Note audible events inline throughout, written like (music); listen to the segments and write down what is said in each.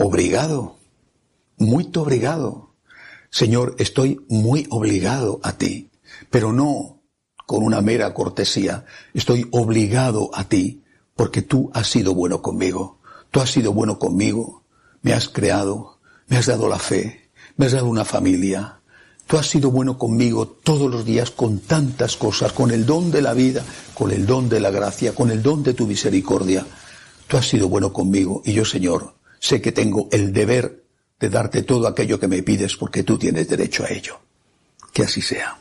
Obrigado, muy obrigado. Señor, estoy muy obligado a ti, pero no con una mera cortesía. Estoy obligado a ti porque tú has sido bueno conmigo. Tú has sido bueno conmigo. Me has creado, me has dado la fe, me has dado una familia. Tú has sido bueno conmigo todos los días con tantas cosas, con el don de la vida, con el don de la gracia, con el don de tu misericordia. Tú has sido bueno conmigo y yo, Señor, sé que tengo el deber de darte todo aquello que me pides porque tú tienes derecho a ello. Que así sea.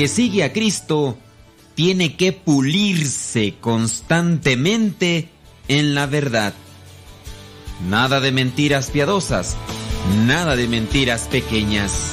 Que sigue a Cristo tiene que pulirse constantemente en la verdad. Nada de mentiras piadosas, nada de mentiras pequeñas.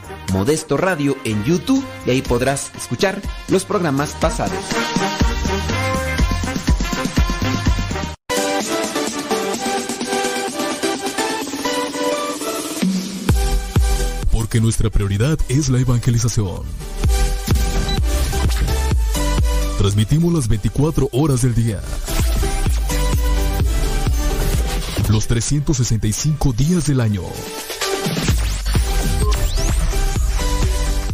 Modesto Radio en YouTube y ahí podrás escuchar los programas pasados. que nuestra prioridad es la evangelización. Transmitimos las 24 horas del día. Los 365 días del año.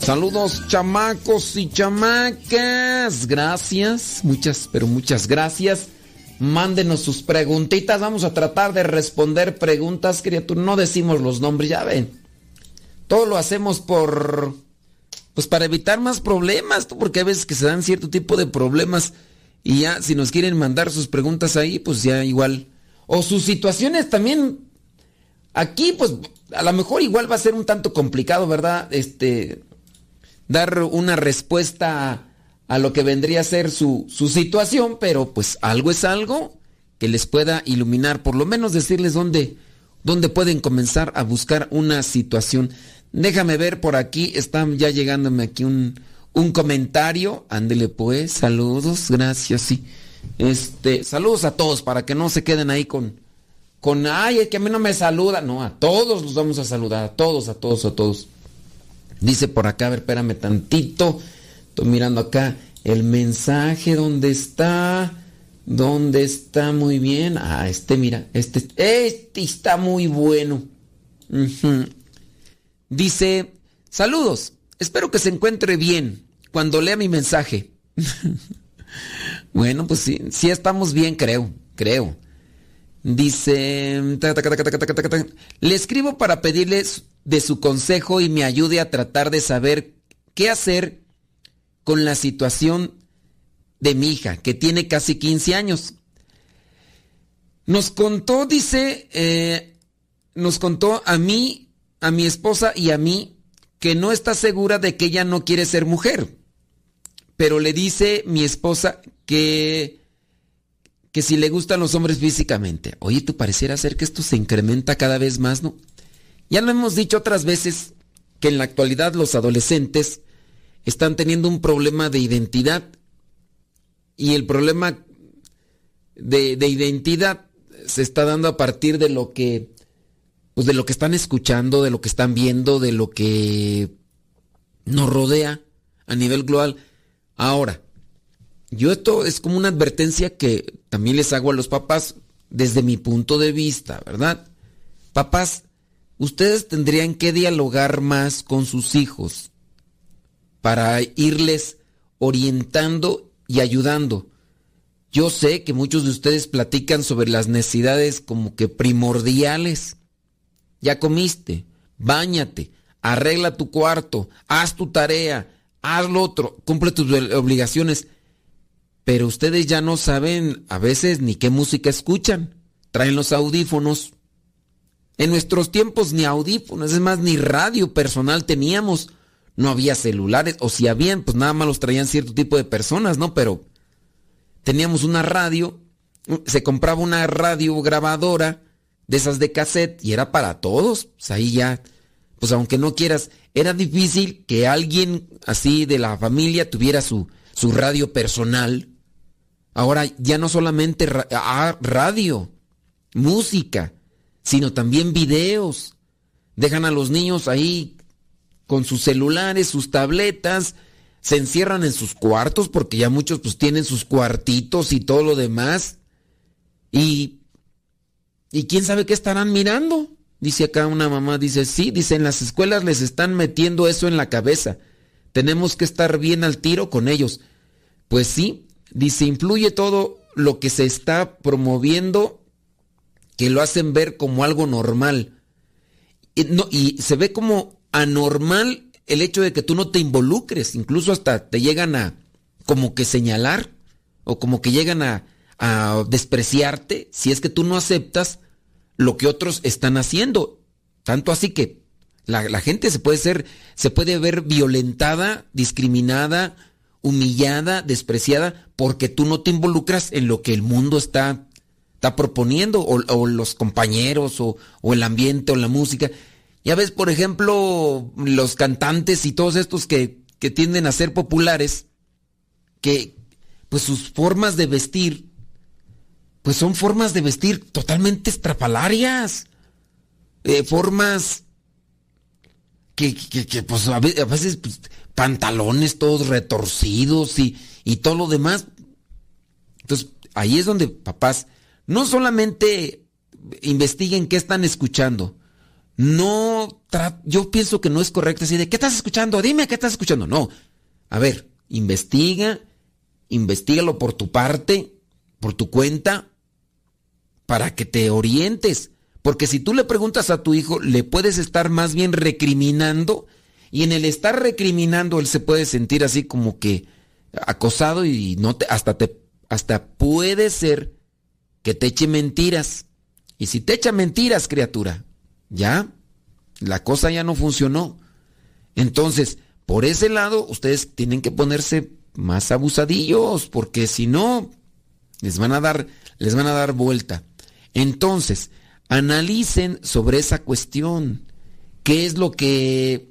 Saludos chamacos y chamacas. Gracias, muchas, pero muchas gracias. Mándenos sus preguntitas. Vamos a tratar de responder preguntas, criatura. No decimos los nombres, ya ven. Todo lo hacemos por pues para evitar más problemas, porque a veces que se dan cierto tipo de problemas y ya si nos quieren mandar sus preguntas ahí, pues ya igual. O sus situaciones también. Aquí, pues a lo mejor igual va a ser un tanto complicado, ¿verdad? Este, dar una respuesta a, lo que vendría a ser su, su situación, pero pues algo es algo que les pueda iluminar, por lo menos decirles dónde, dónde pueden comenzar a buscar una situación. Déjame ver por aquí, está ya llegándome aquí un, un comentario. Ándele pues, saludos, gracias, sí. Este, saludos a todos para que no se queden ahí con, con, ay, es que a mí no me saluda. No, a todos los vamos a saludar, a todos, a todos, a todos. Dice por acá, a ver, espérame tantito. Estoy mirando acá el mensaje, ¿dónde está? ¿Dónde está? Muy bien. Ah, este, mira, este, este está muy bueno. Dice, saludos, espero que se encuentre bien cuando lea mi mensaje. (laughs) bueno, pues sí, sí estamos bien, creo, creo. Dice, le escribo para pedirles de su consejo y me ayude a tratar de saber qué hacer con la situación de mi hija, que tiene casi 15 años. Nos contó, dice, eh, nos contó a mí a mi esposa y a mí que no está segura de que ella no quiere ser mujer. Pero le dice mi esposa que, que si le gustan los hombres físicamente. Oye, tú pareciera ser que esto se incrementa cada vez más, ¿no? Ya lo hemos dicho otras veces que en la actualidad los adolescentes están teniendo un problema de identidad. Y el problema de, de identidad se está dando a partir de lo que pues de lo que están escuchando, de lo que están viendo, de lo que nos rodea a nivel global. Ahora, yo esto es como una advertencia que también les hago a los papás desde mi punto de vista, ¿verdad? Papás, ustedes tendrían que dialogar más con sus hijos para irles orientando y ayudando. Yo sé que muchos de ustedes platican sobre las necesidades como que primordiales ya comiste, báñate, arregla tu cuarto, haz tu tarea, haz lo otro, cumple tus obligaciones. Pero ustedes ya no saben a veces ni qué música escuchan, traen los audífonos. En nuestros tiempos ni audífonos, es más, ni radio personal teníamos. No había celulares, o si habían, pues nada más los traían cierto tipo de personas, ¿no? Pero teníamos una radio, se compraba una radio grabadora de esas de cassette y era para todos. Pues ahí ya, pues aunque no quieras, era difícil que alguien así de la familia tuviera su, su radio personal. Ahora ya no solamente ah, radio, música, sino también videos. Dejan a los niños ahí con sus celulares, sus tabletas, se encierran en sus cuartos porque ya muchos pues tienen sus cuartitos y todo lo demás. Y y quién sabe qué estarán mirando. Dice acá una mamá, dice, sí, dice, en las escuelas les están metiendo eso en la cabeza. Tenemos que estar bien al tiro con ellos. Pues sí, dice, influye todo lo que se está promoviendo, que lo hacen ver como algo normal. Y, no, y se ve como anormal el hecho de que tú no te involucres, incluso hasta te llegan a como que señalar o como que llegan a, a despreciarte si es que tú no aceptas lo que otros están haciendo. Tanto así que la, gente se puede ser, se puede ver violentada, discriminada, humillada, despreciada, porque tú no te involucras en lo que el mundo está, está proponiendo, o, los compañeros, o, el ambiente, o la música. Ya ves, por ejemplo, los cantantes y todos estos que, que tienden a ser populares, que pues sus formas de vestir pues son formas de vestir totalmente estrafalarias. Eh, formas que, pues a veces pues, pantalones todos retorcidos y, y todo lo demás. Entonces, ahí es donde papás no solamente investiguen qué están escuchando. No, yo pienso que no es correcto así de, ¿qué estás escuchando? Dime qué estás escuchando. No. A ver, investiga, investigalo por tu parte, por tu cuenta, para que te orientes. Porque si tú le preguntas a tu hijo, le puedes estar más bien recriminando y en el estar recriminando él se puede sentir así como que acosado y no te, hasta te hasta puede ser que te eche mentiras. Y si te echa mentiras, criatura, ya la cosa ya no funcionó. Entonces, por ese lado ustedes tienen que ponerse más abusadillos porque si no les van a dar les van a dar vuelta. Entonces, analicen sobre esa cuestión. ¿Qué es lo que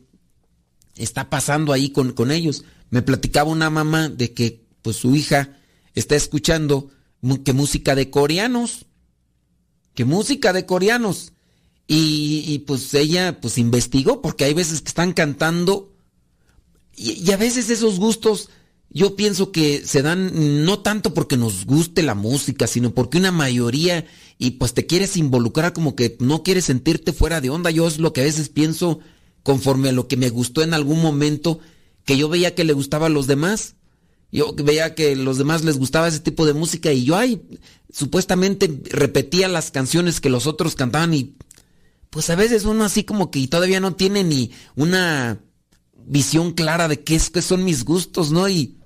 está pasando ahí con, con ellos? Me platicaba una mamá de que pues su hija está escuchando que música de coreanos. Que música de coreanos. Y, y, pues ella pues investigó porque hay veces que están cantando y, y, a veces esos gustos yo pienso que se dan no tanto porque nos guste la música, sino porque una mayoría y pues te quieres involucrar como que no quieres sentirte fuera de onda. Yo es lo que a veces pienso conforme a lo que me gustó en algún momento, que yo veía que le gustaba a los demás. Yo veía que los demás les gustaba ese tipo de música y yo ahí supuestamente repetía las canciones que los otros cantaban y pues a veces uno así como que todavía no tiene ni una visión clara de qué, es, qué son mis gustos, ¿no? Y,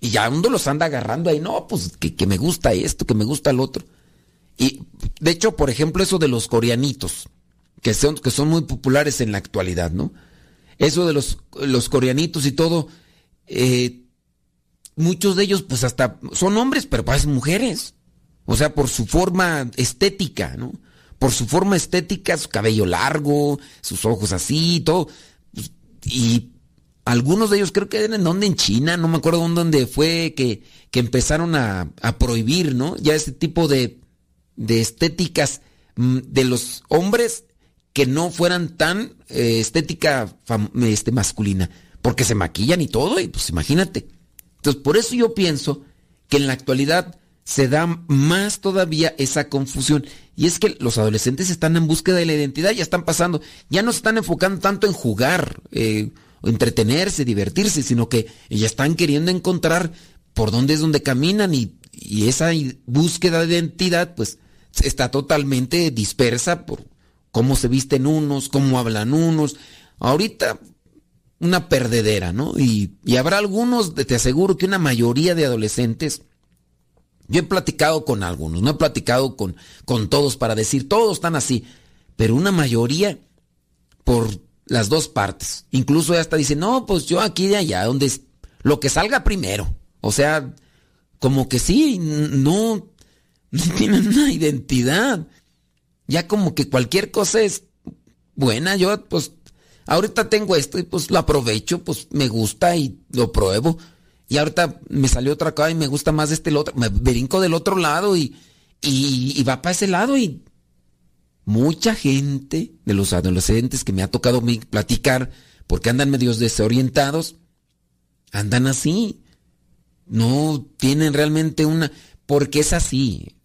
y ya uno los anda agarrando ahí, no, pues que, que me gusta esto, que me gusta el otro. Y de hecho, por ejemplo, eso de los coreanitos, que son, que son muy populares en la actualidad, ¿no? Eso de los, los coreanitos y todo, eh, muchos de ellos pues hasta son hombres, pero parecen mujeres. O sea, por su forma estética, ¿no? Por su forma estética, su cabello largo, sus ojos así, todo. Y algunos de ellos creo que eran donde en China, no me acuerdo dónde fue que, que empezaron a, a prohibir, ¿no? Ya ese tipo de, de estéticas mm, de los hombres que no fueran tan eh, estética este, masculina, porque se maquillan y todo, y pues imagínate. Entonces, por eso yo pienso que en la actualidad se da más todavía esa confusión. Y es que los adolescentes están en búsqueda de la identidad, ya están pasando, ya no se están enfocando tanto en jugar, eh, entretenerse, divertirse, sino que ya están queriendo encontrar por dónde es donde caminan y, y esa búsqueda de identidad, pues está totalmente dispersa por cómo se visten unos, cómo hablan unos. Ahorita una perdedera, ¿no? Y, y habrá algunos, te aseguro que una mayoría de adolescentes Yo he platicado con algunos, no he platicado con, con todos para decir, todos están así, pero una mayoría por las dos partes. Incluso hasta dice, no, pues yo aquí de allá, donde lo que salga primero. O sea, como que sí, no, no (laughs) tienen una identidad. Ya como que cualquier cosa es buena. Yo, pues, ahorita tengo esto y pues lo aprovecho, pues me gusta y lo pruebo. Y ahorita me salió otra cosa y me gusta más este el otro. Me brinco del otro lado y, y, va para ese lado y mucha gente de los adolescentes que me ha tocado platicar porque andan medios desorientados, andan así. No tienen realmente una... Porque es así.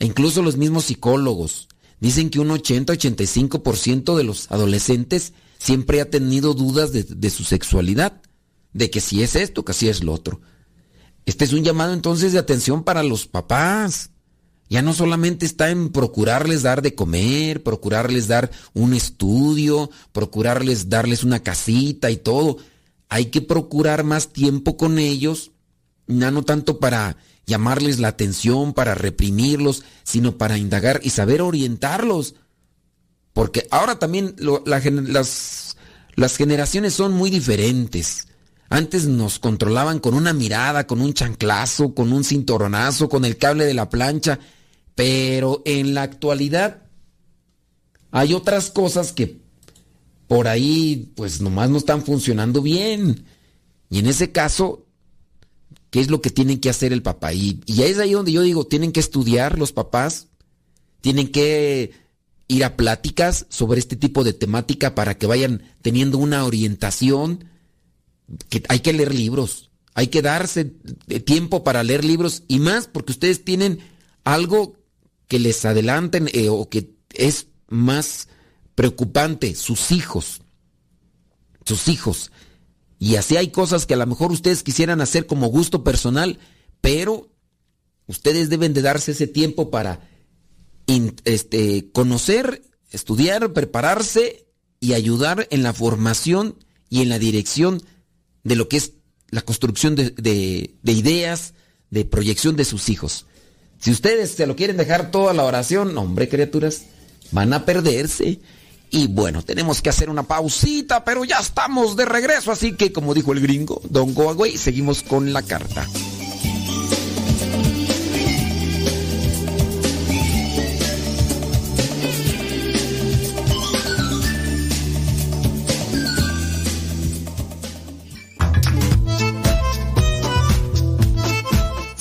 E incluso los mismos psicólogos dicen que un 80-85% de los adolescentes siempre ha tenido dudas de, su sexualidad. De que si es esto, que si es lo otro. Este es un llamado entonces de atención para los papás. Ya no solamente está en procurarles dar de comer, procurarles dar un estudio, procurarles darles una casita y todo. Hay que procurar más tiempo con ellos, ya no tanto para llamarles la atención, para reprimirlos, sino para indagar y saber orientarlos. Porque ahora también las, generaciones son muy diferentes. Antes nos controlaban con una mirada, con un chanclazo, con un cinturonazo, con el cable de la plancha. Pero en la actualidad hay otras cosas que por ahí pues nomás no están funcionando bien. Y en ese caso qué es lo que tienen que hacer el papá. Y es ahí donde yo digo, tienen que estudiar los papás, tienen que ir a pláticas sobre este tipo de temática para que vayan teniendo una orientación, que hay que leer libros, hay que darse tiempo para leer libros y más porque ustedes tienen algo que les adelanten eh, o que es más preocupante, sus hijos. Sus hijos. Y así hay cosas que a lo mejor ustedes quisieran hacer como gusto personal, pero ustedes deben de darse ese tiempo para este, conocer, estudiar, prepararse y ayudar en la formación y en la dirección de lo que es la construcción de, de ideas, de proyección de sus hijos. Si ustedes se lo quieren dejar toda la oración, hombre, criaturas, van a perderse. Y bueno, tenemos que hacer una pausita, pero ya estamos de regreso, así que como dijo el gringo, Don Go Away, seguimos con la carta.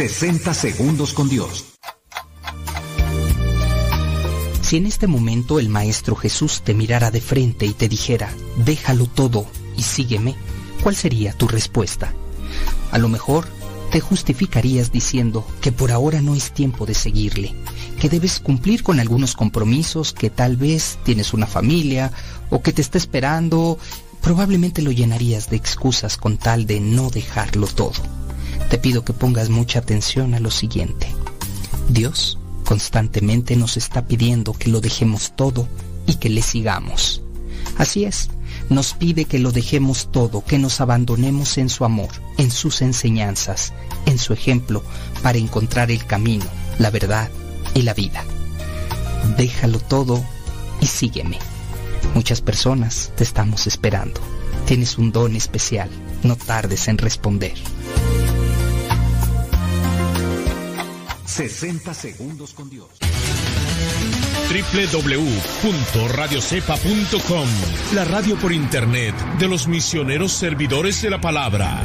...60 segundos con Dios. Si en este momento el Maestro Jesús te mirara de frente y te dijera, déjalo todo y sígueme, ¿cuál sería tu respuesta? A lo mejor te justificarías diciendo que por ahora no es tiempo de seguirle, que debes cumplir con algunos compromisos, que tal vez tienes una familia o que te está esperando, probablemente lo llenarías de excusas con tal de no dejarlo todo. Te pido que pongas mucha atención a lo siguiente. Dios constantemente nos está pidiendo que lo dejemos todo y que le sigamos. Así es, nos pide que lo dejemos todo, que nos abandonemos en su amor, en sus enseñanzas, en su ejemplo, para encontrar el camino, la verdad y la vida. Déjalo todo y sígueme. Muchas personas te estamos esperando. Tienes un don especial. No tardes en responder. 60 segundos con Dios. www.radiocepa.com La radio por internet de los misioneros servidores de la palabra.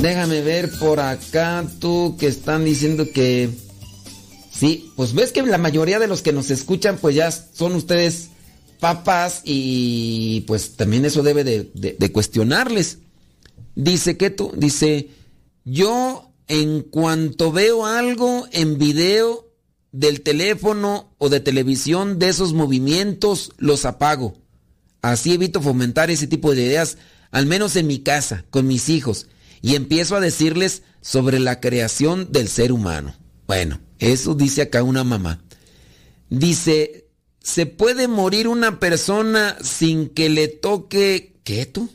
Déjame ver por acá tú que están diciendo que... Sí, pues ves que la mayoría de los que nos escuchan pues ya son ustedes papás y pues también eso debe de, cuestionarles. Dice que tú, dice, yo en cuanto veo algo en video del teléfono o de televisión de esos movimientos, los apago. Así evito fomentar ese tipo de ideas, al menos en mi casa, con mis hijos y empiezo a decirles sobre la creación del ser humano. Bueno, eso dice acá una mamá. Dice, ¿se puede morir una persona sin que le toque... ¿Qué tú?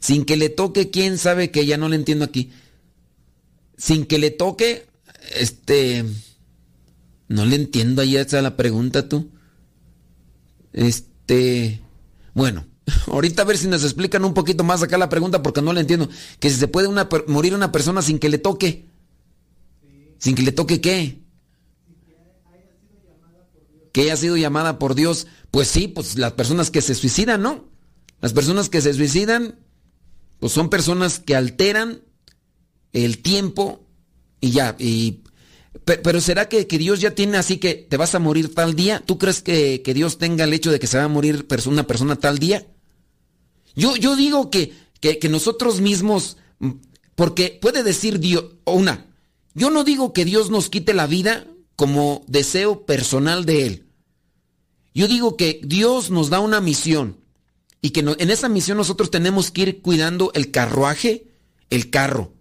Sin que le toque, quién sabe que ya no le entiendo aquí. Sin que le toque, este... No le entiendo ahí esa la pregunta tú. Este... Bueno, Ahorita a ver si nos explican un poquito más acá la pregunta porque no la entiendo. Que si se puede morir una persona sin que le toque. ¿Sin que le toque qué? Que haya sido llamada por Dios. Pues sí, pues las personas que se suicidan, ¿no? Las personas que se suicidan, pues son personas que alteran el tiempo y ya. Y, pero, ¿será que, Dios ya tiene así que te vas a morir tal día? ¿Tú crees que, que Dios tenga el hecho de que se va a morir una persona tal día? Yo, yo digo que, que, nosotros mismos, porque puede decir Dios, una, yo no digo que Dios nos quite la vida como deseo personal de Él. Yo digo que Dios nos da una misión y que en esa misión nosotros tenemos que ir cuidando el carruaje, el carro.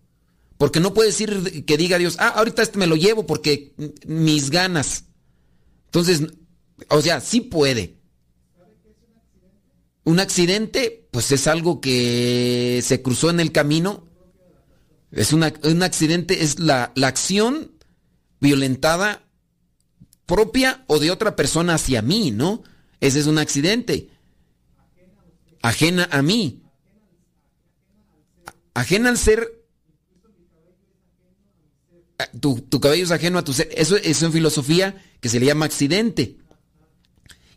Porque no puede decir que diga Dios, ah, ahorita este me lo llevo porque mis ganas. Entonces, o sea, sí puede. Un accidente, pues es algo que se cruzó en el camino. Es un accidente, es la, la acción violentada propia o de otra persona hacia mí, ¿no? Ese es un accidente. Ajena a mí. Ajena al ser. Tu, tu, cabello es ajeno a tu ser. Eso es en filosofía que se le llama accidente.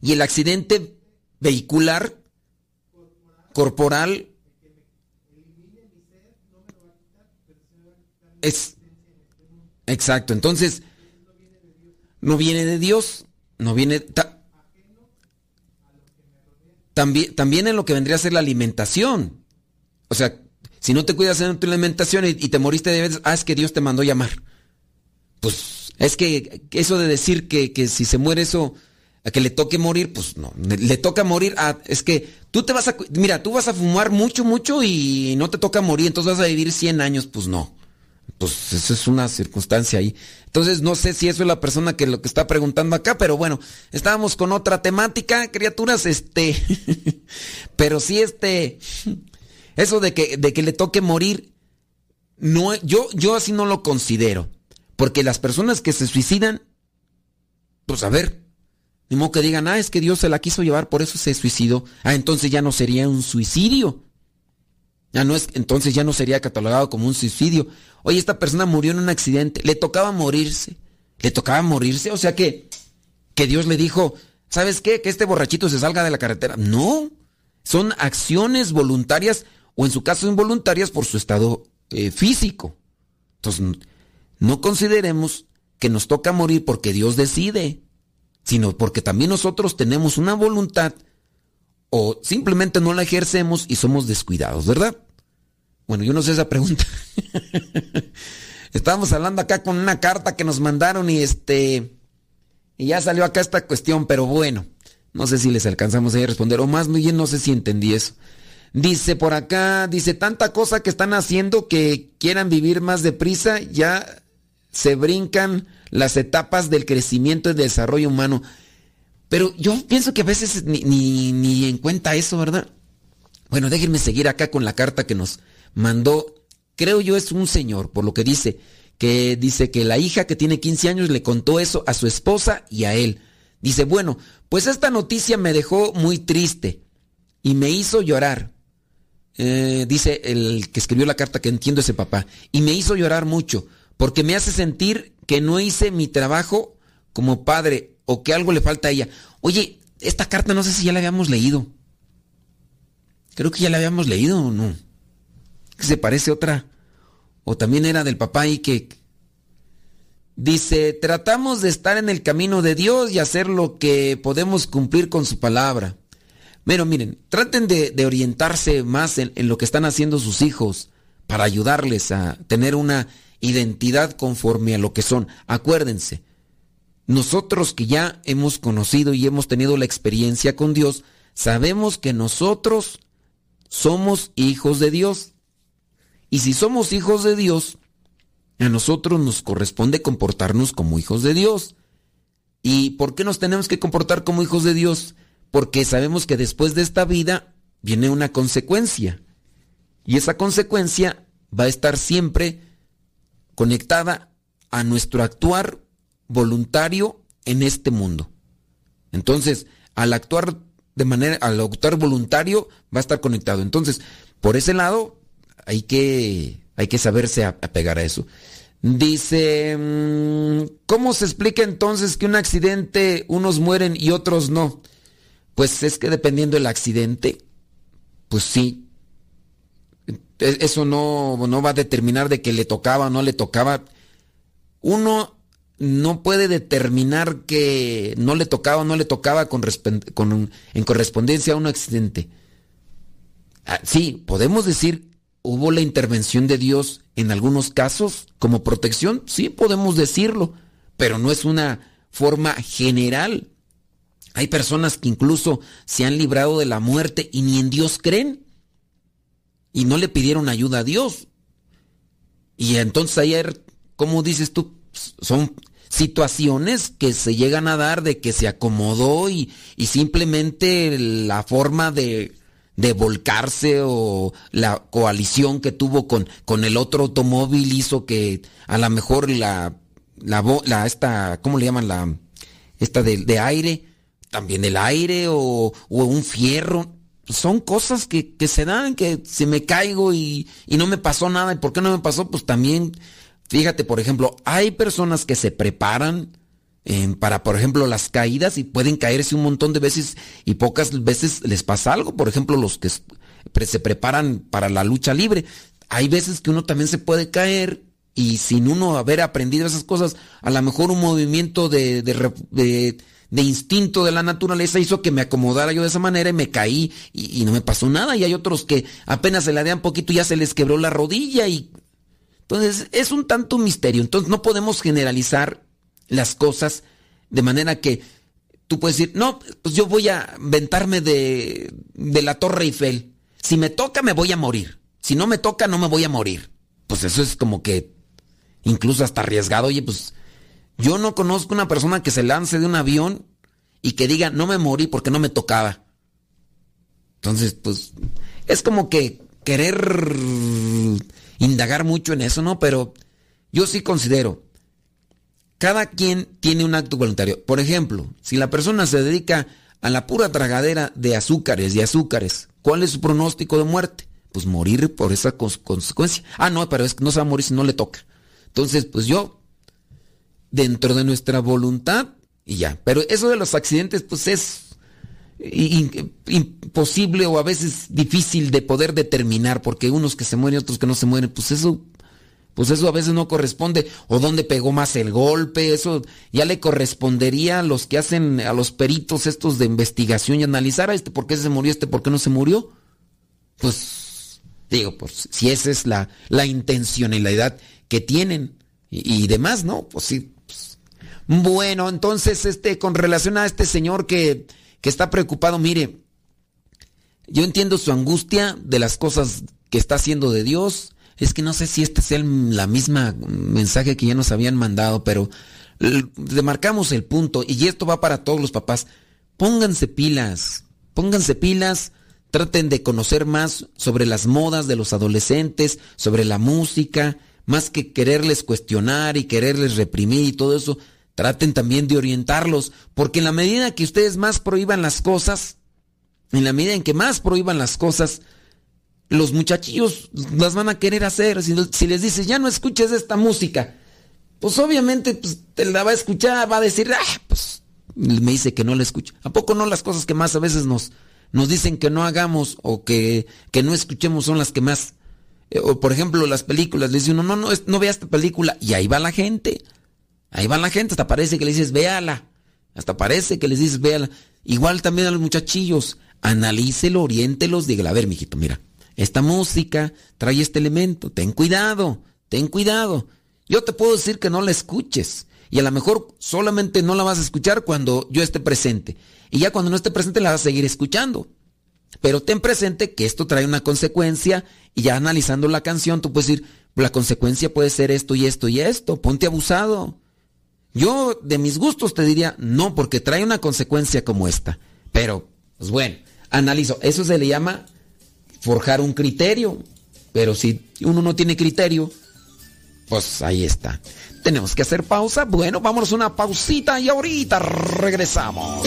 Y el accidente vehicular corporal es exacto. Entonces no viene de Dios, no viene también también en lo que vendría a ser la alimentación. O sea, si no te cuidas en tu alimentación y, te moriste de veces, ah, es que Dios te mandó llamar. Pues es que eso de decir que, que si se muere eso a que le toque morir, pues no, le toca morir a, es que tú te vas a, mira, tú vas a fumar mucho, mucho y no te toca morir, entonces vas a vivir 100 años, pues no. Pues eso es una circunstancia ahí. Entonces no sé si eso es la persona que lo que está preguntando acá, pero bueno, estábamos con otra temática, criaturas, este, (laughs) pero sí este, eso de que, de que le toque morir, no, yo, yo así no lo considero, porque las personas que se suicidan, pues a ver, ni modo que digan, ah, es que Dios se la quiso llevar, por eso se suicidó. Ah, entonces ya no sería un suicidio. Ya no es, entonces ya no sería catalogado como un suicidio. Oye, esta persona murió en un accidente, le tocaba morirse. Le tocaba morirse, o sea que, que Dios le dijo, ¿sabes qué? Que este borrachito se salga de la carretera. No, son acciones voluntarias o en su caso involuntarias por su estado eh, físico. Entonces, no consideremos que nos toca morir porque Dios decide sino porque también nosotros tenemos una voluntad o simplemente no la ejercemos y somos descuidados, ¿verdad? Bueno, yo no sé esa pregunta. (laughs) Estábamos hablando acá con una carta que nos mandaron y este y ya salió acá esta cuestión, pero bueno, no sé si les alcanzamos a responder o más bien no sé si entendí eso. Dice por acá, dice tanta cosa que están haciendo que quieran vivir más deprisa, ya se brincan las etapas del crecimiento y desarrollo humano. Pero yo pienso que a veces ni, ni, en cuenta eso, ¿verdad? Bueno, déjenme seguir acá con la carta que nos mandó. Creo yo es un señor, por lo que dice, que dice que la hija que tiene 15 años le contó eso a su esposa y a él. Dice, bueno, pues esta noticia me dejó muy triste y me hizo llorar. Eh, dice el que escribió la carta que entiendo ese papá, y me hizo llorar mucho, porque me hace sentir que no hice mi trabajo como padre o que algo le falta a ella. Oye, esta carta no sé si ya la habíamos leído. Creo que ya la habíamos leído o no. Que se parece otra. O también era del papá y que... Dice, tratamos de estar en el camino de Dios y hacer lo que podemos cumplir con su palabra. Pero miren, traten de, orientarse más en, en, lo que están haciendo sus hijos para ayudarles a tener una identidad conforme a lo que son. Acuérdense, nosotros que ya hemos conocido y hemos tenido la experiencia con Dios, sabemos que nosotros somos hijos de Dios. Y si somos hijos de Dios, a nosotros nos corresponde comportarnos como hijos de Dios. ¿Y por qué nos tenemos que comportar como hijos de Dios? Porque sabemos que después de esta vida viene una consecuencia. Y esa consecuencia va a estar siempre conectada a nuestro actuar voluntario en este mundo. Entonces, al actuar de manera, al actuar voluntario, va a estar conectado. Entonces, por ese lado, hay que, hay que saberse apegar a eso. Dice, mm, ¿cómo se explica entonces que un accidente unos mueren y otros no? Pues es que dependiendo del accidente, pues sí. Eso no, no va a determinar de que le tocaba o no le tocaba. Uno no puede determinar que no le tocaba o no le tocaba con, en correspondencia a un accidente. Ah, sí, podemos decir, hubo la intervención de Dios en algunos casos como protección, sí podemos decirlo, pero no es una forma general. Hay personas que incluso se han librado de la muerte y ni en Dios creen y no le pidieron ayuda a Dios. Y entonces ayer, ¿cómo dices tú? Son situaciones que se llegan a dar de que se acomodó y, y simplemente la forma de, de, volcarse o la coalición que tuvo con, con el otro automóvil hizo que a lo mejor la, la, la esta, ¿cómo le llaman? La, esta de, de aire, también el aire o, o un fierro. Son cosas que, que, se dan, que si me caigo y, y no me pasó nada. ¿Y por qué no me pasó? Pues también Fíjate, por ejemplo, hay personas que se preparan eh, para, por ejemplo, las caídas y pueden caerse un montón de veces y pocas veces les pasa algo. Por ejemplo, los que se preparan para la lucha libre. Hay veces que uno también se puede caer y sin uno haber aprendido esas cosas, a lo mejor un movimiento de, de, instinto de la naturaleza hizo que me acomodara yo de esa manera y me caí y, no me pasó nada. Y hay otros que apenas se la dean poquito y ya se les quebró la rodilla y entonces, es un tanto misterio. Entonces, no podemos generalizar las cosas de manera que tú puedes decir, no, pues yo voy a inventarme de, de la Torre Eiffel. Si me toca, me voy a morir. Si no me toca, no me voy a morir. Pues eso es como que incluso hasta arriesgado. Oye, pues yo no conozco una persona que se lance de un avión y que diga, no me morí porque no me tocaba. Entonces, pues, es como que querer indagar mucho en eso, ¿no? Pero yo sí considero, cada quien tiene un acto voluntario. Por ejemplo, si la persona se dedica a la pura tragadera de azúcares y azúcares, ¿cuál es su pronóstico de muerte? Pues morir por esa consecuencia. Ah, no, pero es que no se va a morir si no le toca. Entonces, pues yo, dentro de nuestra voluntad, y ya. Pero eso de los accidentes, pues es imposible o a veces difícil de poder determinar, porque unos que se mueren y otros que no se mueren, pues eso, pues eso a veces no corresponde, o dónde pegó más el golpe, eso ya le correspondería a los que hacen, a los peritos estos de investigación y analizar a este por qué se murió, este por qué no se murió. Pues, digo, pues si esa es la, la intencionalidad que tienen y, demás, ¿no? Pues sí. Bueno, entonces, este, con relación a este señor que que está preocupado, mire, yo entiendo su angustia de las cosas que está haciendo de Dios. Es que no sé si este sea la misma mensaje que ya nos habían mandado, pero le marcamos el punto y esto va para todos los papás. Pónganse pilas, pónganse pilas, traten de conocer más sobre las modas de los adolescentes, sobre la música, más que quererles cuestionar y quererles reprimir y todo eso, traten también de orientarlos, porque en la medida que ustedes más prohíban las cosas, en la medida en que más prohíban las cosas, los muchachillos las van a querer hacer. Si, les dices, ya no escuches esta música, pues obviamente pues, te la va a escuchar, va a decir, ah, pues me dice que no la escucho. ¿A poco no las cosas que más a veces nos, nos dicen que no hagamos o que, que no escuchemos son las que más... Eh, o por ejemplo las películas, le dice uno, no, no, no vea esta película y ahí va la gente. Ahí va la gente, hasta parece que le dices, véala. Hasta parece que les dices, véala. Igual también a los muchachillos, analícelo, oriéntelos, dígale, a ver, mijito, mira, esta música trae este elemento, ten cuidado, ten cuidado. Yo te puedo decir que no la escuches. Y a lo mejor solamente no la vas a escuchar cuando yo esté presente. Y ya cuando no esté presente la vas a seguir escuchando. Pero ten presente que esto trae una consecuencia y ya analizando la canción tú puedes decir, la consecuencia puede ser esto y esto y esto, ponte abusado. Yo de mis gustos te diría no, porque trae una consecuencia como esta. Pero, pues bueno, analizo. Eso se le llama forjar un criterio. Pero si uno no tiene criterio, pues ahí está. Tenemos que hacer pausa. Bueno, vámonos a una pausita y ahorita regresamos.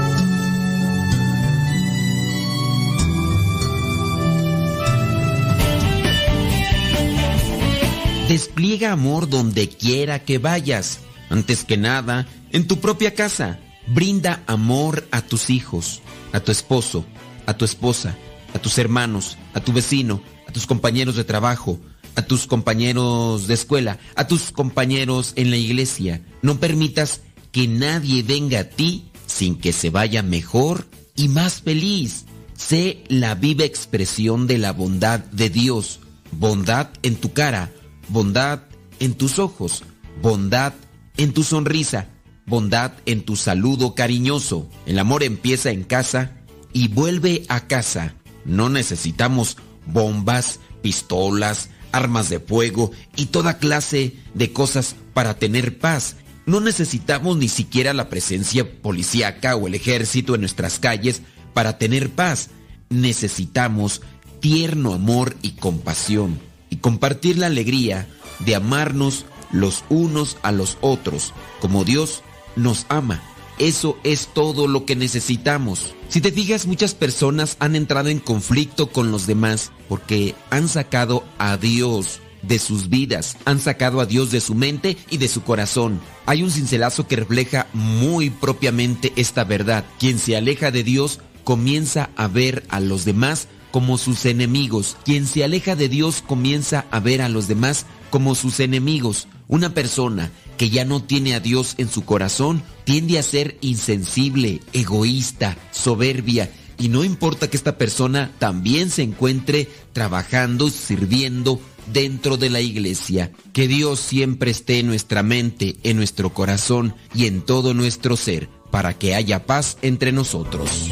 Despliega amor donde quiera que vayas. Antes que nada, en tu propia casa. Brinda amor a tus hijos, a tu esposo, a tu esposa, a tus hermanos, a tu vecino, a tus compañeros de trabajo, a tus compañeros de escuela, a tus compañeros en la iglesia. No permitas que nadie venga a ti sin que se vaya mejor y más feliz. Sé la viva expresión de la bondad de Dios. Bondad en tu cara, bondad en tus ojos, bondad en tu sonrisa, bondad en tu saludo cariñoso. El amor empieza en casa y vuelve a casa. No necesitamos bombas, pistolas, armas de fuego y toda clase de cosas para tener paz. No necesitamos ni siquiera la presencia policíaca o el ejército en nuestras calles para tener paz. Necesitamos tierno amor y compasión y compartir la alegría de amarnos los unos a los otros, como Dios nos ama. Eso es todo lo que necesitamos. Si te fijas, muchas personas han entrado en conflicto con los demás porque han sacado a Dios de sus vidas, han sacado a Dios de su mente y de su corazón. Hay un cincelazo que refleja muy propiamente esta verdad. Quien se aleja de Dios comienza a ver a los demás como sus enemigos. Quien se aleja de Dios comienza a ver a los demás como sus enemigos. Una persona que ya no tiene a Dios en su corazón tiende a ser insensible, egoísta, soberbia. Y no importa que esta persona también se encuentre trabajando, sirviendo dentro de la iglesia. Que Dios siempre esté en nuestra mente, en nuestro corazón y en todo nuestro ser, para que haya paz entre nosotros.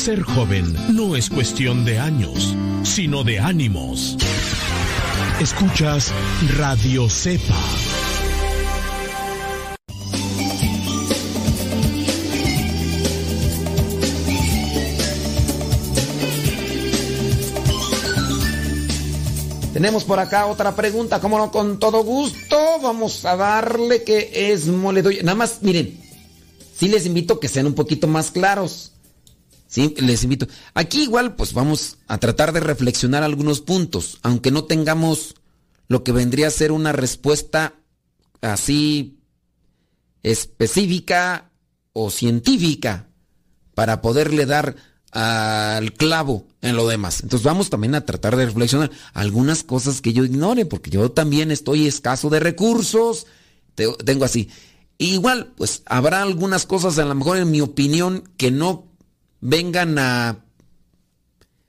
Ser joven no es cuestión de años, sino de ánimos. Escuchas Radio Cepa. Tenemos por acá otra pregunta, como no, con todo gusto. Vamos a darle que es mole. Nada más, miren, sí les invito que sean un poquito más claros. Sí, les invito. Aquí igual, pues vamos a tratar de reflexionar algunos puntos, aunque no tengamos lo que vendría a ser una respuesta así específica o científica para poderle dar al clavo en lo demás. Entonces vamos también a tratar de reflexionar algunas cosas que yo ignore, porque yo también estoy escaso de recursos, tengo así. igual, pues habrá algunas cosas, a lo mejor en mi opinión, que no vengan a,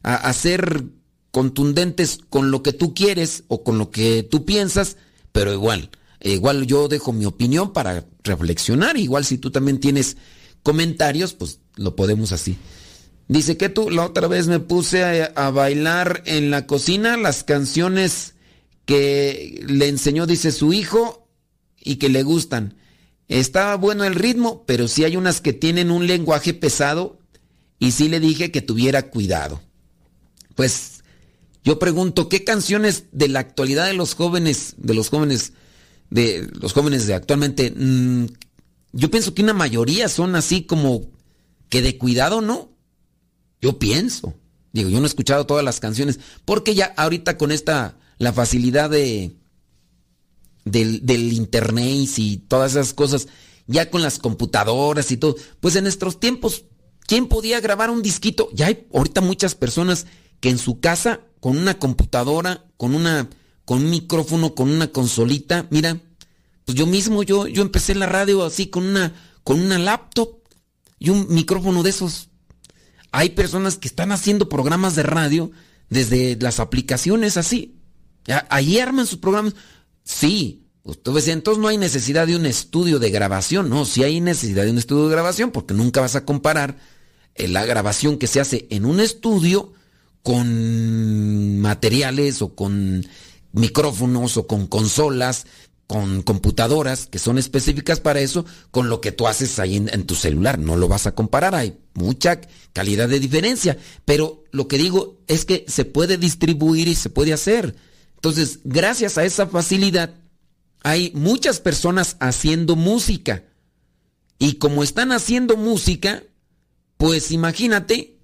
a, ser contundentes con lo que tú quieres o con lo que tú piensas, pero igual, igual yo dejo mi opinión para reflexionar, igual si tú también tienes comentarios, pues lo podemos así. Dice que tú la otra vez me puse a, bailar en la cocina las canciones que le enseñó, dice su hijo, y que le gustan. Estaba bueno el ritmo, pero sí hay unas que tienen un lenguaje pesado y sí le dije que tuviera cuidado. Pues yo pregunto, ¿qué canciones de la actualidad de los jóvenes, de los jóvenes, de los jóvenes de actualmente, mm, yo pienso que una mayoría son así como que de cuidado, ¿no? Yo pienso. Digo, yo no he escuchado todas las canciones, porque ya ahorita con esta, la facilidad de, del, del internet y todas esas cosas, ya con las computadoras y todo, pues en nuestros tiempos ¿Quién podía grabar un disquito? Ya hay ahorita muchas personas que en su casa, con una computadora, con una, con un micrófono, con una consolita, mira, pues yo mismo, yo, yo empecé la radio así con una, con una laptop y un micrófono de esos. Hay personas que están haciendo programas de radio desde las aplicaciones así. Ahí arman sus programas. Sí, pues, entonces no hay necesidad de un estudio de grabación, no, sí hay necesidad de un estudio de grabación porque nunca vas a comparar la grabación que se hace en un estudio con materiales o con micrófonos o con consolas, con computadoras que son específicas para eso, con lo que tú haces ahí en, tu celular. No lo vas a comparar, hay mucha calidad de diferencia. Pero lo que digo es que se puede distribuir y se puede hacer. Entonces, gracias a esa facilidad, hay muchas personas haciendo música. Y como están haciendo música, pues imagínate,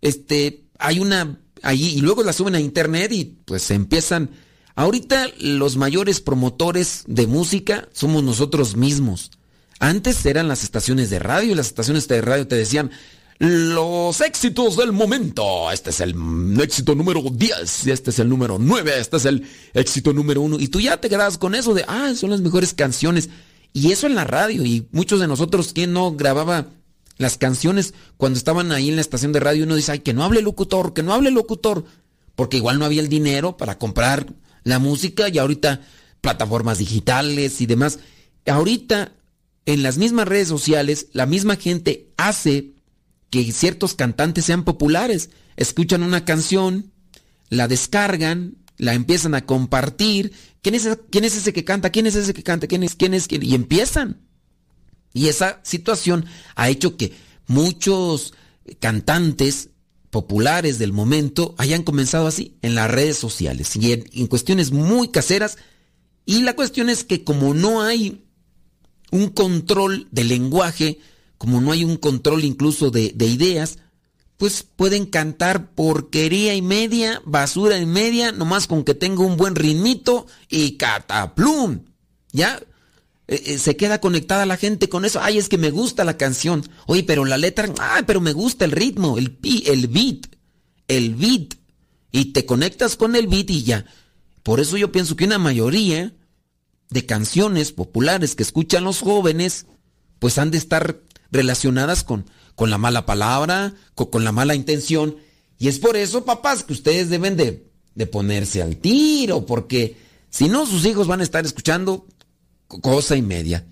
este, hay una, allí, y luego la suben a internet y pues empiezan. Ahorita los mayores promotores de música somos nosotros mismos. Antes eran las estaciones de radio y las estaciones de radio te decían los éxitos del momento. Este es el éxito número 10, este es el número 9, este es el éxito número 1. Y tú ya te quedabas con eso de, ah, son las mejores canciones. Y eso en la radio. Y muchos de nosotros, ¿quién no grababa las canciones, cuando estaban ahí en la estación de radio, uno dice, ay, que no hable locutor, que no hable locutor, porque igual no había el dinero para comprar la música y ahorita plataformas digitales y demás. Ahorita, en las mismas redes sociales, la misma gente hace que ciertos cantantes sean populares. Escuchan una canción, la descargan, la empiezan a compartir. ¿Quién es, quién es ese que canta? ¿Quién es ese que canta? ¿Quién es? ¿Quién es? ¿Quién? Y empiezan. Y esa situación ha hecho que muchos cantantes populares del momento hayan comenzado así, en las redes sociales y en, cuestiones muy caseras. Y la cuestión es que como no hay un control del lenguaje, como no hay un control incluso de, de ideas, pues pueden cantar porquería y media, basura y media, nomás con que tenga un buen ritmito y cataplum. ¿Ya? Eh, eh, se queda conectada la gente con eso. Ay, es que me gusta la canción. Oye, pero la letra, ay, pero me gusta el ritmo, el, el beat. el beat y te conectas con el beat y ya. Por eso yo pienso que una mayoría de canciones populares que escuchan los jóvenes, pues han de estar relacionadas con, con la mala palabra, con, la mala intención. Y es por eso, papás, que ustedes deben de, de ponerse al tiro, porque si no, sus hijos van a estar escuchando cosa y media.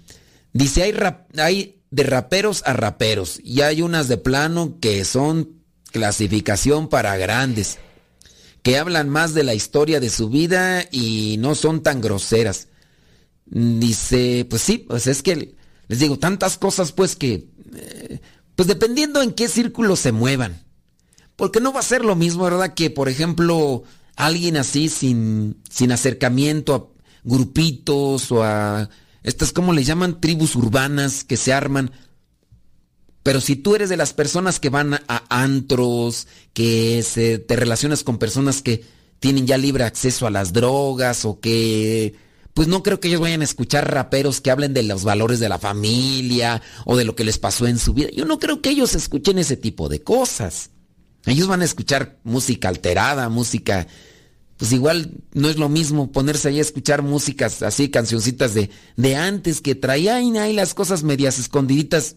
Dice, hay, de raperos a raperos y hay unas de plano que son clasificación para grandes, que hablan más de la historia de su vida y no son tan groseras. Dice, pues sí, pues es que les digo tantas cosas pues que, eh, pues dependiendo en qué círculo se muevan. Porque no va a ser lo mismo, ¿verdad? Que por ejemplo alguien así sin, sin acercamiento a grupitos o a estas, como le llaman? Tribus urbanas que se arman. Pero si tú eres de las personas que van a antros, que se, te relacionas con personas que tienen ya libre acceso a las drogas o que pues no creo que ellos vayan a escuchar raperos que hablen de los valores de la familia o de lo que les pasó en su vida. Yo no creo que ellos escuchen ese tipo de cosas. Ellos van a escuchar música alterada, música... Pues igual no es lo mismo ponerse ahí a escuchar músicas así, cancioncitas de, de antes que traían ahí las cosas medias escondiditas.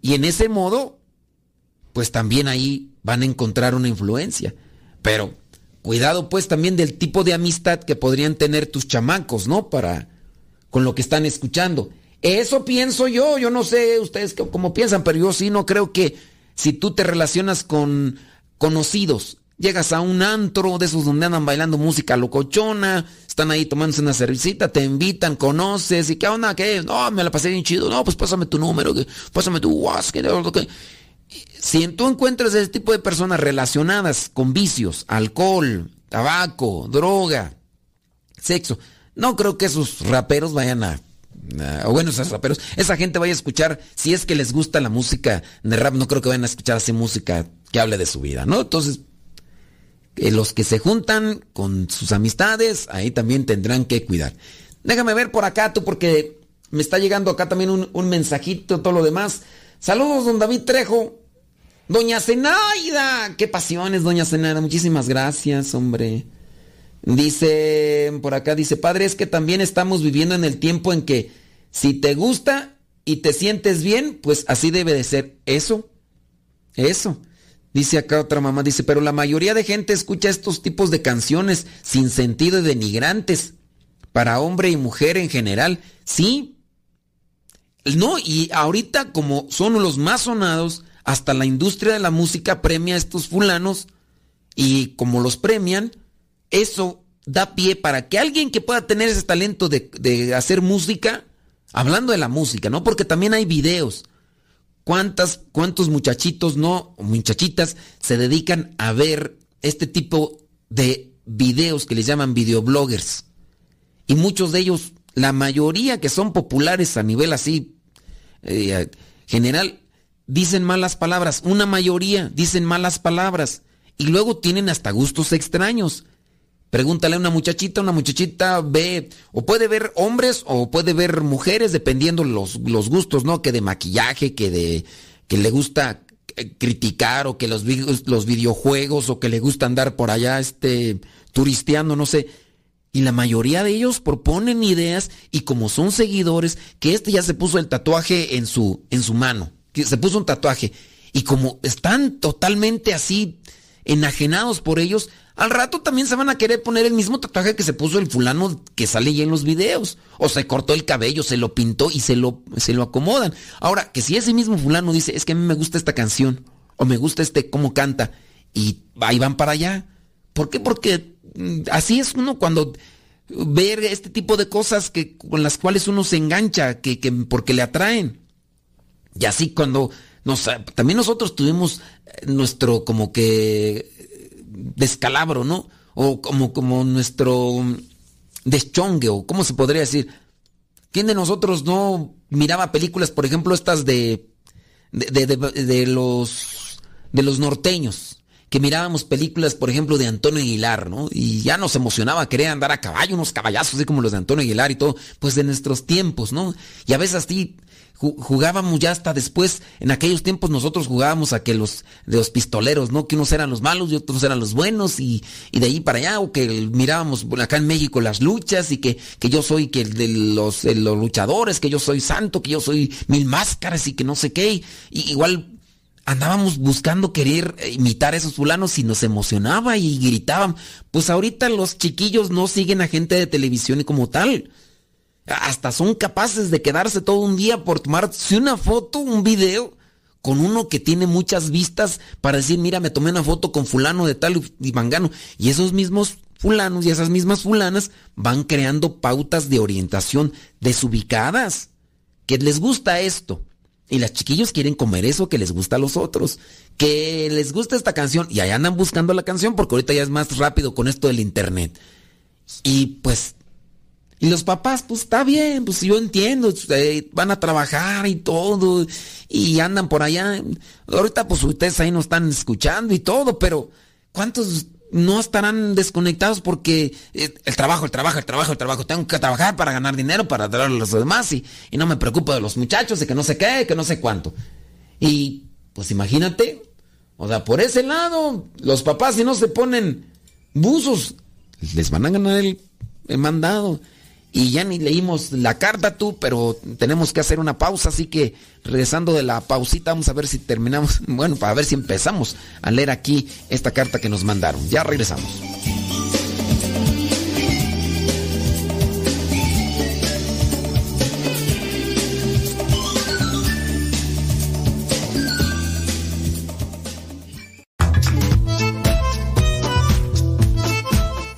Y en ese modo, pues también ahí van a encontrar una influencia. Pero Cuidado pues también del tipo de amistad que podrían tener tus chamacos, ¿no? Para con lo que están escuchando. Eso pienso yo, yo no sé ustedes cómo piensan, pero yo sí no creo que si tú te relacionas con conocidos, llegas a un antro de esos donde andan bailando música locochona, están ahí tomándose una cervecita, te invitan, conoces, y qué onda, qué, no, me la pasé bien chido, no, pues pásame tu número, pásame tu WhatsApp, que, si tú encuentras ese tipo de personas relacionadas con vicios, alcohol, tabaco, droga, sexo, no creo que esos raperos vayan a, o bueno, esos raperos, esa gente vaya a escuchar, si es que les gusta la música de rap, no creo que vayan a escuchar así música que hable de su vida, ¿no? Entonces, los que se juntan con sus amistades, ahí también tendrán que cuidar. Déjame ver por acá tú, porque me está llegando acá también un, un mensajito, todo lo demás. Saludos, don David Trejo. Doña Zenaida, qué pasiones, doña Zenaida, muchísimas gracias, hombre. Dice, por acá dice, padre, es que también estamos viviendo en el tiempo en que si te gusta y te sientes bien, pues así debe de ser. Eso, eso. Dice acá otra mamá, dice, pero la mayoría de gente escucha estos tipos de canciones sin sentido y denigrantes para hombre y mujer en general. Sí. No, y ahorita como son los más sonados, hasta la industria de la música premia a estos fulanos y como los premian, eso da pie para que alguien que pueda tener ese talento de, hacer música, hablando de la música, ¿no? Porque también hay videos. ¿Cuántas, ¿Cuántos muchachitos, no, muchachitas, se dedican a ver este tipo de videos que les llaman videobloggers? Y muchos de ellos, la mayoría que son populares a nivel así eh, general, dicen malas palabras, una mayoría dicen malas palabras y luego tienen hasta gustos extraños. Pregúntale a una muchachita, una muchachita ve, o puede ver hombres o puede ver mujeres, dependiendo los, los gustos, ¿no? Que de maquillaje, que de, que le gusta eh, criticar o que los, los videojuegos o que le gusta andar por allá, este, turisteando, no sé. Y la mayoría de ellos proponen ideas y como son seguidores, que este ya se puso el tatuaje en su, en su mano se puso un tatuaje. Y como están totalmente así enajenados por ellos, al rato también se van a querer poner el mismo tatuaje que se puso el fulano que sale ya en los videos. O se cortó el cabello, se lo pintó y se lo, se lo acomodan. Ahora, que si ese mismo fulano dice, es que a mí me gusta esta canción, o me gusta este cómo canta, y ahí van para allá. ¿Por qué? Porque mm, así es uno cuando ver este tipo de cosas que, con las cuales uno se engancha, que, que porque le atraen. Y así cuando también nosotros tuvimos eh, nuestro como que descalabro, ¿no? O como, como nuestro deschongue, o cómo se podría decir. ¿Quién de nosotros no miraba películas, por ejemplo, estas de, de, de, los, de los norteños? que mirábamos películas, por ejemplo, de Antonio Aguilar, ¿no? Y ya nos emocionaba querer andar a caballo, unos caballazos así como los de Antonio Aguilar y todo, pues de nuestros tiempos, ¿no? Y a veces así jugábamos ya hasta después, en aquellos tiempos nosotros jugábamos a que los de los pistoleros, ¿no? Que unos eran los malos y otros eran los buenos y, y de ahí para allá, o que mirábamos acá en México las luchas y que, que yo soy que de los, los luchadores, que yo soy santo, que yo soy mil máscaras y que no sé qué. Y igual andábamos buscando querer imitar a esos fulanos y nos emocionaba y gritaban. Pues ahorita los chiquillos no siguen a gente de televisión y como tal. Hasta son capaces de quedarse todo un día por tomarse una foto, un video, con uno que tiene muchas vistas para decir, mira, me tomé una foto con fulano de tal y mangano. Y esos mismos fulanos y esas mismas fulanas van creando pautas de orientación desubicadas. Que les gusta esto y las chiquillos quieren comer eso que les gusta a los otros. Que les gusta esta canción. Y ahí andan buscando la canción porque ahorita ya es más rápido con esto del internet. Y pues... Y los papás, pues está bien, pues yo entiendo, eh, van a trabajar y todo, y andan por allá. Ahorita pues ustedes ahí nos están escuchando y todo, pero ¿cuántos no estarán desconectados porque eh, el trabajo, el trabajo, el trabajo, el trabajo. Tengo que trabajar para ganar dinero, para dar a los demás y, no me preocupo de los muchachos y que no sé qué, que no sé cuánto. Y pues imagínate, o sea, por ese lado, los papás si no se ponen buzos, les van a ganar el, el mandado. Y ya ni leímos la carta tú, pero tenemos que hacer una pausa, así que regresando de la pausita vamos a ver si terminamos, (laughs) bueno, para ver si empezamos a leer aquí esta carta que nos mandaron. Ya regresamos.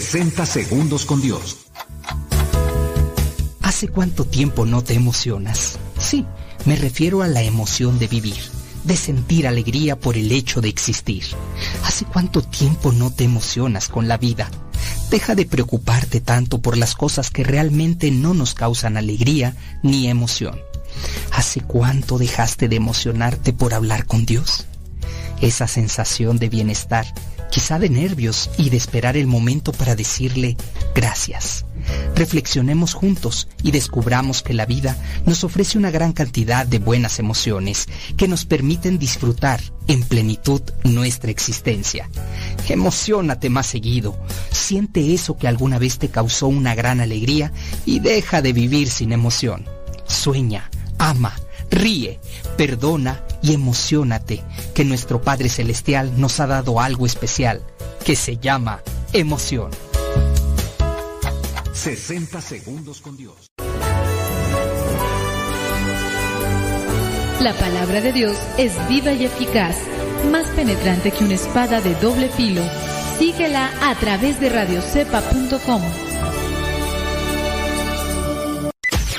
60 segundos con Dios. ¿Hace cuánto tiempo no te emocionas? Sí, me refiero a la emoción de vivir, de sentir alegría por el hecho de existir. ¿Hace cuánto tiempo no te emocionas con la vida? Deja de preocuparte tanto por las cosas que realmente no nos causan alegría ni emoción. ¿Hace cuánto dejaste de emocionarte por hablar con Dios? Esa sensación de bienestar quizá de nervios y de esperar el momento para decirle gracias. Reflexionemos juntos y descubramos que la vida nos ofrece una gran cantidad de buenas emociones que nos permiten disfrutar en plenitud nuestra existencia. Emocionate más seguido, siente eso que alguna vez te causó una gran alegría y deja de vivir sin emoción. Sueña, ama, ríe, perdona y emocionate que nuestro Padre Celestial nos ha dado algo especial que se llama emoción. 60 segundos con Dios. La palabra de Dios es viva y eficaz, más penetrante que una espada de doble filo. Síguela a través de radiocepa.com.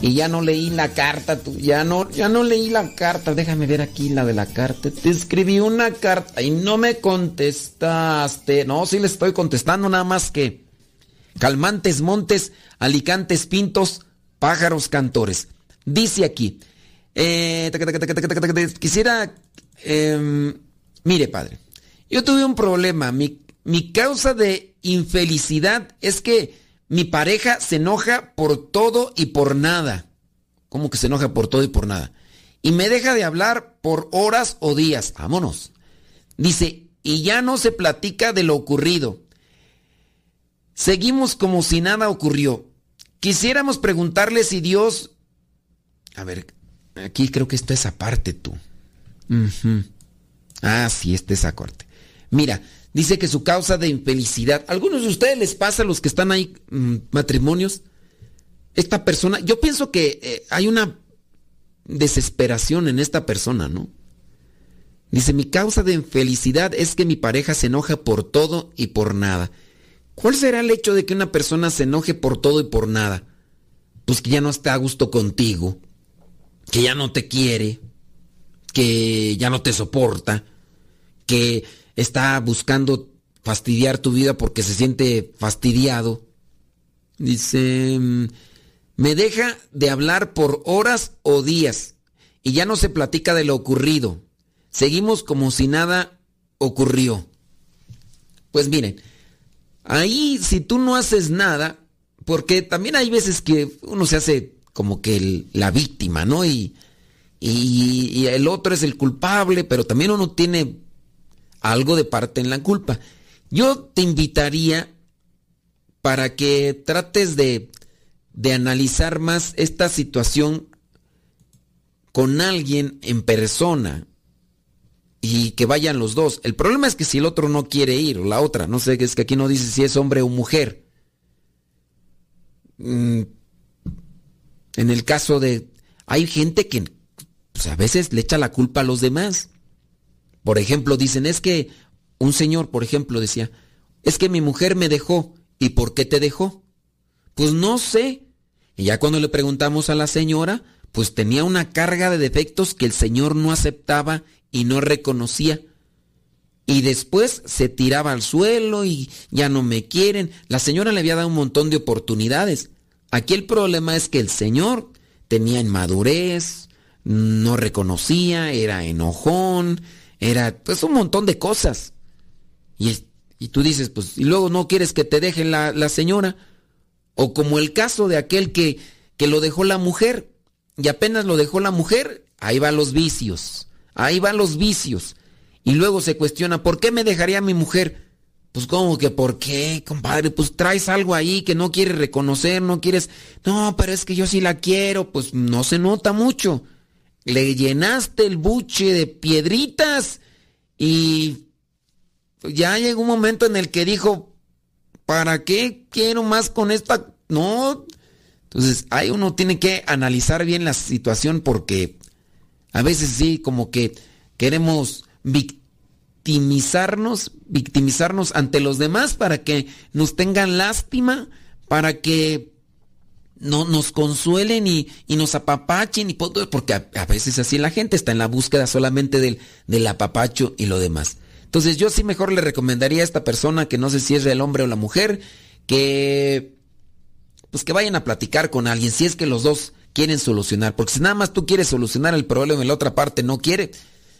Y ya no leí la carta, tú, ya no, ya no leí la carta. Déjame ver aquí la de la carta. Te escribí una carta y no me contestaste. No, sí le estoy contestando nada más que calmantes montes, alicantes pintos, pájaros cantores. Dice aquí, eh, quisiera, eh, mire padre, yo tuve un problema. Mi, mi causa de infelicidad es que mi pareja se enoja por todo y por nada. ¿Cómo que se enoja por todo y por nada? Y me deja de hablar por horas o días. Vámonos. Dice, y ya no se platica de lo ocurrido. Seguimos como si nada ocurrió. Quisiéramos preguntarle si Dios... A ver, aquí creo que está esa parte tú. Ah, sí, está esa corte. Mira, dice que su causa de infelicidad. ¿Algunos de ustedes les pasa a los que están ahí mm, matrimonios? Esta persona, yo pienso que eh, hay una desesperación en esta persona, ¿no? Dice, mi causa de infelicidad es que mi pareja se enoja por todo y por nada. ¿Cuál será el hecho de que una persona se enoje por todo y por nada? Pues que ya no está a gusto contigo, que ya no te quiere, que ya no te soporta, que está buscando fastidiar tu vida porque se siente fastidiado. Dice, mm, me deja de hablar por horas o días y ya no se platica de lo ocurrido. Seguimos como si nada ocurrió. Pues miren, ahí si tú no haces nada, porque también hay veces que uno se hace como que la víctima, ¿no? Y, y, y el otro es el culpable, pero también uno tiene algo de parte en la culpa. Yo te invitaría para que trates de, de analizar más esta situación con alguien en persona y que vayan los dos. El problema es que si el otro no quiere ir o la otra, no sé, es que aquí no dice si es hombre o mujer. Mm, En el caso de... Hay gente que a veces le echa la culpa a los demás. Por ejemplo, dicen, es que un señor, por ejemplo, decía, es que mi mujer me dejó. ¿Y por qué te dejó? Pues no sé. Y ya cuando le preguntamos a la señora, pues tenía una carga de defectos que el señor no aceptaba y no reconocía. Y después se tiraba al suelo y ya no me quieren. La señora le había dado un montón de oportunidades. Aquí el problema es que el señor tenía inmadurez, no reconocía, era enojón, era pues un montón de cosas. Y, y tú dices, pues, y luego no quieres que te deje la, la señora. O como el caso de aquel que, que lo dejó la mujer. Y apenas lo dejó la mujer, ahí van los vicios. Ahí van los vicios. Y luego se cuestiona, ¿por qué me dejaría mi mujer? Pues como que, ¿por qué, compadre? Pues traes algo ahí que no quieres reconocer, no quieres... No, pero es que yo sí la quiero. Pues no se nota mucho. Le llenaste el buche de piedritas y ya llegó un momento en el que dijo, ¿para qué quiero más con esta? No. Entonces, ahí uno tiene que analizar bien la situación porque a veces sí, como que queremos victimizarnos, victimizarnos ante los demás para que nos tengan lástima, para que no, nos consuelen y, y nos apapachen, y po- porque a, a veces así la gente está en la búsqueda solamente del, del apapacho y lo demás. Entonces yo sí mejor le recomendaría a esta persona, que no sé si es el hombre o la mujer, que pues que vayan a platicar con alguien, si es que los dos quieren solucionar, porque si nada más tú quieres solucionar el problema y la otra parte no quiere,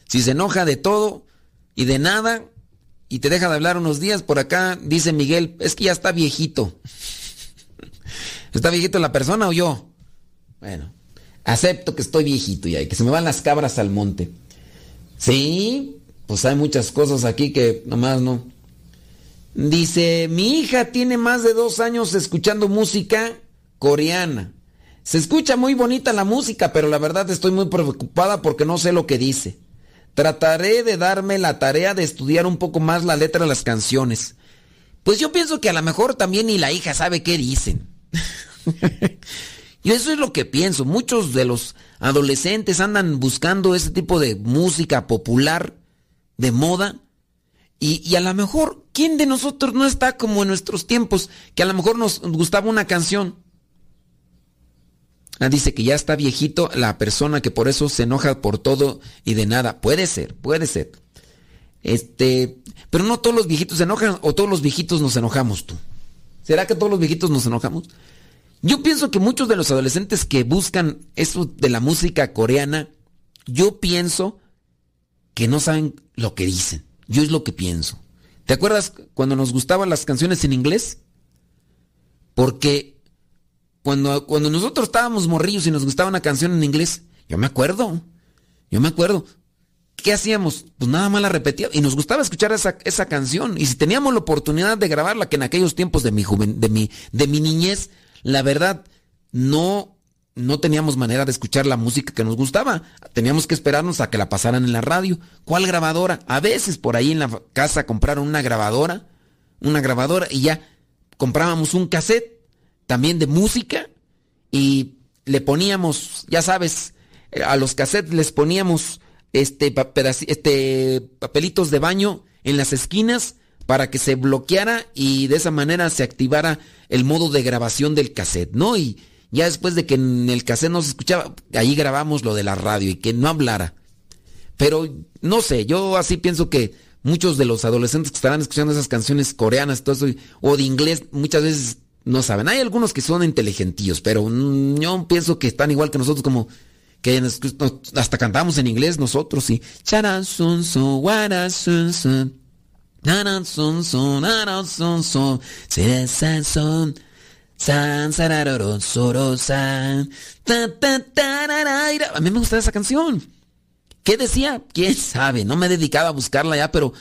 si se enoja de todo y de nada y te deja de hablar unos días, por acá dice Miguel, es que ya está viejito. ¿Está viejito la persona o yo? Bueno, acepto que estoy viejito ya y que se me van las cabras al monte. Sí, pues hay muchas cosas aquí que nomás no. Dice, mi hija tiene más de dos años escuchando música coreana. Se escucha muy bonita la música, pero la verdad estoy muy preocupada porque no sé lo que dice. Trataré de darme la tarea de estudiar un poco más la letra de las canciones. Pues yo pienso que a lo mejor también ni la hija sabe qué dicen. (laughs) Yo eso es lo que pienso. Muchos de los adolescentes andan buscando ese tipo de música popular, de moda. Y, y a lo mejor, ¿quién de nosotros no está como en nuestros tiempos? Que a lo mejor nos gustaba una canción. Ah, dice que ya está viejito la persona que por eso se enoja por todo y de nada. Puede ser, puede ser. Este, pero no todos los viejitos se enojan o todos los viejitos nos enojamos tú. ¿Será que todos los viejitos nos enojamos? Yo pienso que muchos de los adolescentes que buscan eso de la música coreana, yo pienso que no saben lo que dicen. Yo es lo que pienso. ¿Te acuerdas cuando nos gustaban las canciones en inglés? Porque cuando, cuando nosotros estábamos morrillos y nos gustaba una canción en inglés, yo me acuerdo, yo me acuerdo. ¿Qué hacíamos? Pues nada más la repetíamos y nos gustaba escuchar esa, esa canción. Y si teníamos la oportunidad de grabarla, que en aquellos tiempos de mi, juven, de mi, de mi niñez, la verdad, no, no teníamos manera de escuchar la música que nos gustaba. Teníamos que esperarnos a que la pasaran en la radio. ¿Cuál grabadora? A veces por ahí en la casa compraron una grabadora, una grabadora y ya comprábamos un cassette también de música y le poníamos, ya sabes, a los cassettes les poníamos este, este papelitos de baño en las esquinas para que se bloqueara y de esa manera se activara el modo de grabación del cassette, ¿no? Y ya después de que en el cassette no se escuchaba, ahí grabamos lo de la radio y que no hablara. Pero no sé, yo así pienso que muchos de los adolescentes que estarán escuchando esas canciones coreanas todo eso, o de inglés muchas veces no saben. Hay algunos que son inteligentillos, pero yo pienso que están igual que nosotros como que hasta cantamos en inglés nosotros sí. A mí me gusta esa canción. ¿Qué decía? ¿Quién sabe? No me he dedicado a buscarla ya, pero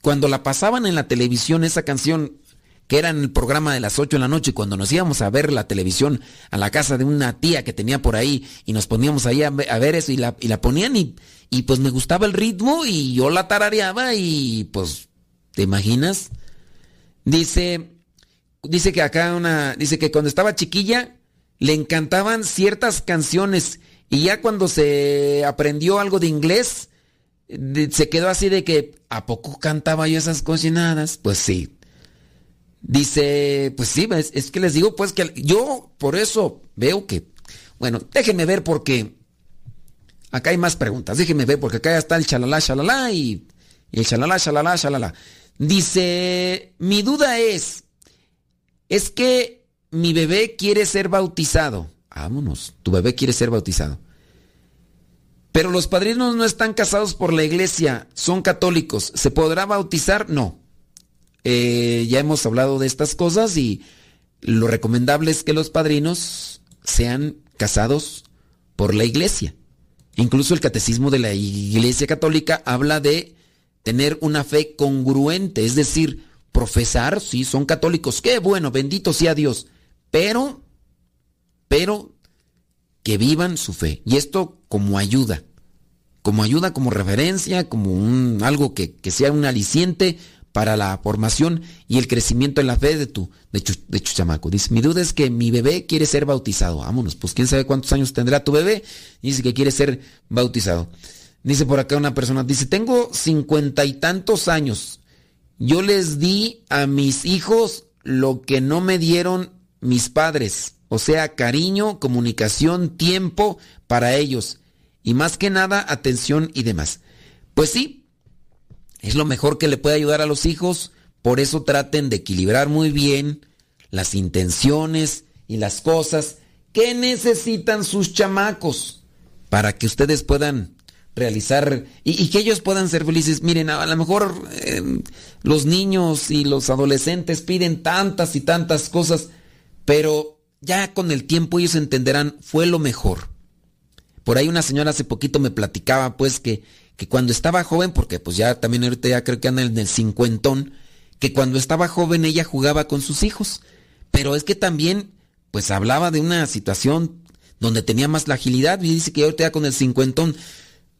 cuando la pasaban en la televisión, esa canción, que era en el programa de las 8 de la noche, cuando nos íbamos a ver la televisión a la casa de una tía que tenía por ahí y nos poníamos ahí a, ver eso y la, y la ponían y, y pues me gustaba el ritmo y yo la tarareaba y pues, ¿te imaginas? Dice, dice que acá una, dice que cuando estaba chiquilla le encantaban ciertas canciones y ya cuando se aprendió algo de inglés, se quedó así de que, ¿a poco cantaba yo esas cocinadas? Pues sí. Dice, pues sí, es, que les digo pues que yo por eso veo que, bueno, déjenme ver porque acá hay más preguntas, déjenme ver porque acá ya está el chalala, chalala y, y el chalala, chalala, chalala. Dice, mi duda es, es que mi bebé quiere ser bautizado. Vámonos, tu bebé quiere ser bautizado. Pero los padrinos no están casados por la iglesia, son católicos. ¿Se podrá bautizar? No. Eh, ya hemos hablado de estas cosas y lo recomendable es que los padrinos sean casados por la iglesia. Incluso el catecismo de la iglesia católica habla de tener una fe congruente, es decir, profesar, sí, son católicos, qué bueno, bendito sea Dios, pero, pero, que vivan su fe. Y esto como ayuda, como ayuda, como referencia, como un, algo que, sea un aliciente para la formación y el crecimiento en la fe de tu, de, de chamaco. Dice, mi duda es que mi bebé quiere ser bautizado. Vámonos, pues quién sabe cuántos años tendrá tu bebé. Dice que quiere ser bautizado. Dice por acá una persona, dice, tengo cincuenta y tantos años yo les di a mis hijos lo que no me dieron mis padres, o sea, cariño, comunicación, tiempo para ellos y más que nada atención y demás. Pues sí, es lo mejor que le puede ayudar a los hijos, por eso traten de equilibrar muy bien las intenciones y las cosas que necesitan sus chamacos para que ustedes puedan realizar y, que ellos puedan ser felices. Miren, a, lo mejor em, los niños y los adolescentes piden tantas y tantas cosas, pero ya con el tiempo ellos entenderán, fue lo mejor. Por ahí una señora hace poquito me platicaba pues que, que cuando estaba joven, porque pues ya también ahorita ya creo que anda en el cincuentón, que cuando estaba joven ella jugaba con sus hijos, pero es que también pues hablaba de una situación donde tenía más la agilidad y dice que ahorita ya con el cincuentón.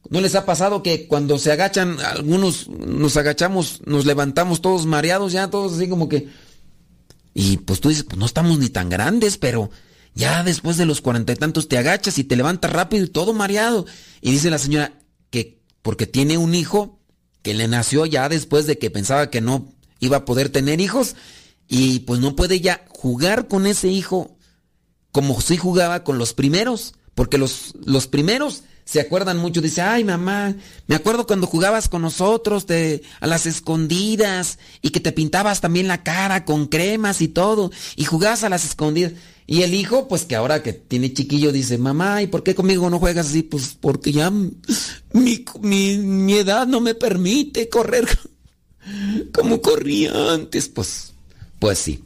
¿No les ha pasado que cuando se agachan, algunos nos agachamos, nos levantamos todos mareados, ya todos así como que... Y pues tú dices, pues no estamos ni tan grandes, pero ya después de los cuarenta y tantos te agachas y te levantas rápido y todo mareado. Y dice la señora porque tiene un hijo que le nació ya después de que pensaba que no iba a poder tener hijos y pues no puede ya jugar con ese hijo como si jugaba con los primeros, porque los, los primeros se acuerdan mucho, dice, ay mamá, me acuerdo cuando jugabas con nosotros a las escondidas y que te pintabas también la cara con cremas y todo y jugabas a las escondidas. Y el hijo, pues que ahora que tiene chiquillo, dice, mamá, ¿y por qué conmigo no juegas así? Pues porque ya mi, mi, edad no me permite correr (laughs) como corría antes. Pues, pues sí.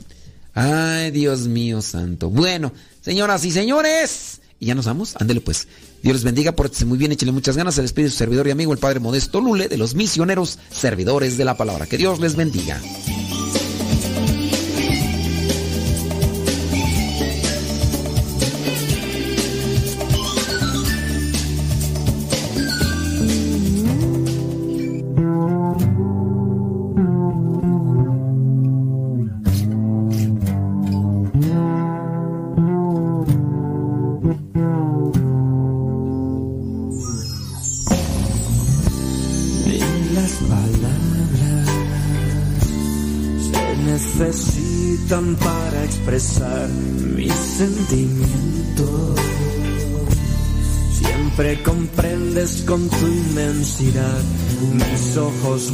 Ay, Dios mío santo. Bueno, señoras y señores, y ya nos vamos, ándele pues. Dios les bendiga, pórtense muy bien, échale muchas ganas. Se despide su servidor y amigo, el Padre Modesto Lule, de los misioneros servidores de la palabra. Que Dios les bendiga. Necesitan para expresar mis sentimientos. Siempre comprendes con tu inmensidad mis ojos